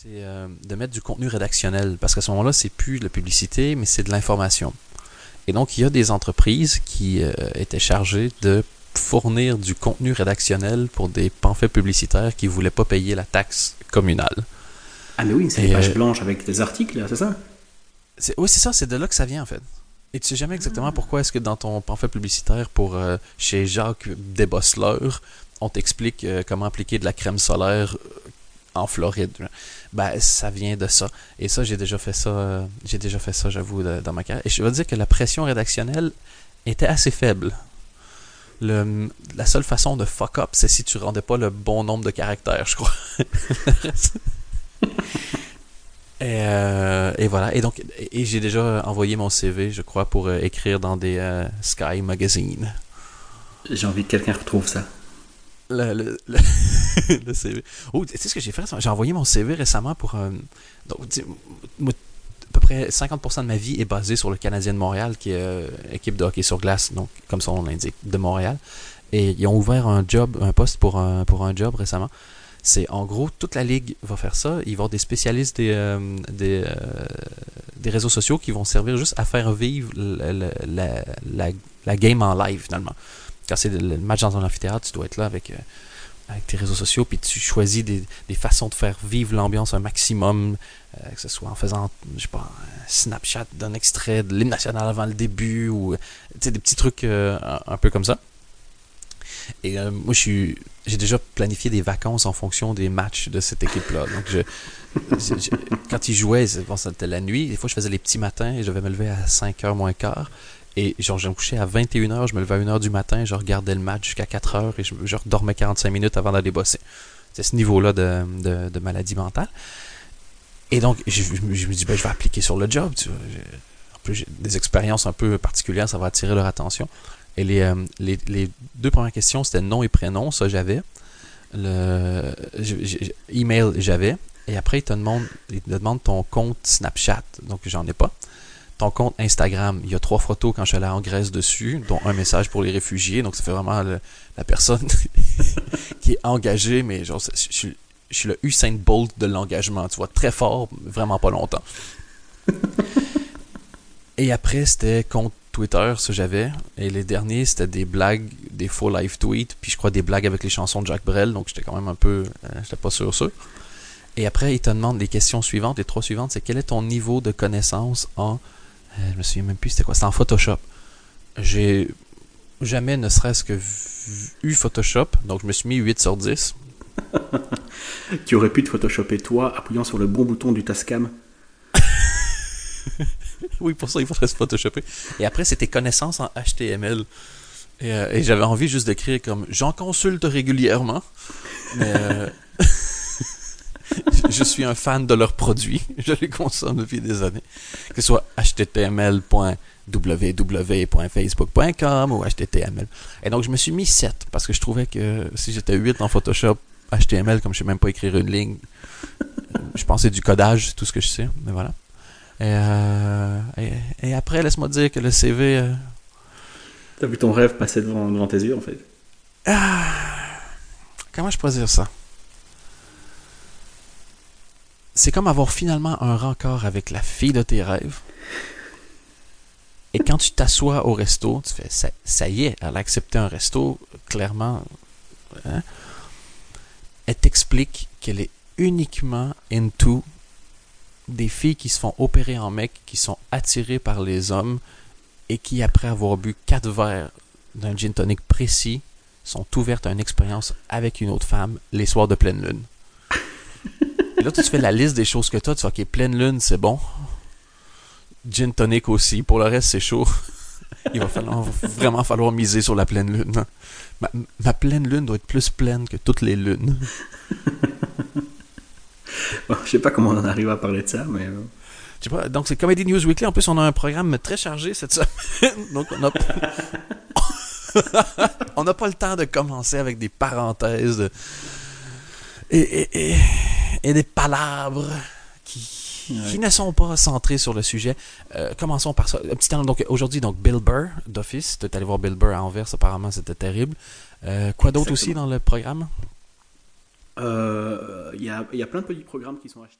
c'est euh, de mettre du contenu rédactionnel. Parce qu'à ce moment-là, c'est plus de la publicité, mais c'est de l'information. Et donc, il y a des entreprises qui euh, étaient chargées de fournir du contenu rédactionnel pour des pamphlets publicitaires qui ne voulaient pas payer la taxe communale. Ah, mais oui, c'est les pages euh, blanches avec des articles, c'est ça? C'est- Oui, c'est ça, c'est de là que ça vient en fait. Et tu sais jamais exactement pourquoi est-ce que dans ton pamphlet publicitaire pour euh, chez Jacques Desbosseleurs, on t'explique euh, comment appliquer de la crème solaire en Floride. Ben, ça vient de ça. Et ça, j'ai déjà fait ça, euh, j'ai déjà fait ça, j'avoue, dans ma carrière. Et je veux dire que la pression rédactionnelle était assez faible. Le, la seule façon de fuck up, c'est si tu rendais pas le bon nombre de caractères, je crois. Et, euh, et voilà. Et donc, j'ai déjà envoyé mon CV, je crois, pour euh, écrire dans des Sky Magazine. J'ai envie que quelqu'un retrouve ça. Le, le, le, CV. Oh, tu sais ce que j'ai fait? J'ai envoyé mon CV récemment pour. euh, donc, à peu près 50% de ma vie est basée sur le Canadien de Montréal, qui est euh, équipe de hockey sur glace, donc comme son nom l'indique, de Montréal. Et ils ont ouvert un job, un poste pour un, pour un job récemment. C'est en gros, toute la ligue va faire ça. Il va y avoir des spécialistes des, euh, des, euh, des réseaux sociaux qui vont servir juste à faire vivre la, la, la game en live finalement. Quand c'est le match dans un amphithéâtre, tu dois être là avec, euh, tes réseaux sociaux, puis tu choisis des, façons de faire vivre l'ambiance un maximum, euh, que ce soit en faisant, je sais pas, un Snapchat d'un extrait de l'hymne national avant le début, ou sais, des petits trucs euh, un, peu comme ça. Et euh, moi, j'ai déjà planifié des vacances en fonction des matchs de cette équipe-là. Donc, je, quand ils jouaient, c'était la nuit. Des fois, je faisais les petits matins et je devais me lever à 5h moins quart. Et genre, je me couchais à 21h, je me levais à 1h du matin, je regardais le match jusqu'à 4h et je, je redormais 45 minutes avant d'aller bosser. C'est ce niveau-là de, de- de maladie mentale. Et donc, je, me dis, ben, je vais appliquer sur le job. En plus, j'ai des expériences un peu particulières, ça va attirer leur attention. Et les, euh, les, les deux premières questions, c'était nom et prénom, ça j'avais. Le email, j'avais. Et après, il te demande, il te demande ton compte Snapchat. Donc, j'en ai pas. Ton compte Instagram, il y a trois photos quand je suis allé en Grèce dessus, dont un message pour les réfugiés. Donc, ça fait vraiment le- la personne qui est engagée, mais genre, c'est- je, suis- je suis le Usain Bolt de l'engagement. Tu vois, très fort, vraiment pas longtemps. Et après, c'était compte Twitter, ça j'avais. Et les derniers, c'était des blagues, des faux live tweets, puis je crois des blagues avec les chansons de Jacques Brel, donc j'étais quand même un peu. euh, j'étais pas sûr sûr. Et après, il te demande les questions suivantes. Les trois suivantes, c'est quel est ton niveau de connaissance en. Euh, je me souviens même plus, c'était quoi C'était en Photoshop. J'ai jamais, ne serait-ce que vu- eu Photoshop, donc je me suis mis 8 sur 10. Tu aurais pu te photoshopper toi, appuyant sur le bon bouton du Tascam. Oui, pour ça, il faudrait se photoshopper. Et après, c'était connaissances en HTML. Et, euh, et j'avais envie juste d'écrire comme j'en consulte régulièrement. Mais euh, je suis un fan de leurs produits. Je les consomme depuis des années. Que ce soit html.www.facebook.com ou html. Et donc, je me suis mis 7 parce que je trouvais que si j'étais 8 en Photoshop, HTML, comme je sais même pas écrire une ligne, je pensais du codage, c'est tout ce que je sais. Mais voilà. Et, euh, et, et après, laisse-moi dire que le CV. euh, T'as vu ton rêve passer devant, devant tes yeux, en fait? comment je pourrais dire ça? C'est comme avoir finalement un rencard avec la fille de tes rêves. Et quand tu t'assois au resto, tu fais ça, y est, elle a accepté un resto, clairement. hein. Elle t'explique qu'elle est uniquement into des filles qui se font opérer en mec, qui sont attirées par les hommes et qui, après avoir bu quatre verres d'un gin tonic précis, sont ouvertes à une expérience avec une autre femme les soirs de pleine lune. Et là, tu fais la liste des choses que tu as. Tu fais, OK, pleine lune, c'est bon. Gin tonic aussi. Pour le reste, c'est chaud. Il va falloir, vraiment falloir miser sur la pleine lune. Ma, ma pleine lune doit être plus pleine que toutes les lunes. Bon, je sais pas comment on en arrive à parler de ça, mais. euh, Je sais pas, donc c'est Comedy News Weekly. En plus, on a un programme très chargé cette semaine. donc on a on n'a pas le temps de commencer avec des parenthèses de- et, et, et, et des palabres qui, Ouais. qui ne sont pas centrées sur le sujet. Euh, commençons par ça. Un petit temps, donc aujourd'hui, donc Bill Burr d'Office. Tu es allé voir Bill Burr à Anvers, apparemment c'était terrible. Euh, quoi d'autre aussi dans le programme? Euh, Il y, a, il y a plein de petits programmes qui sont achetés.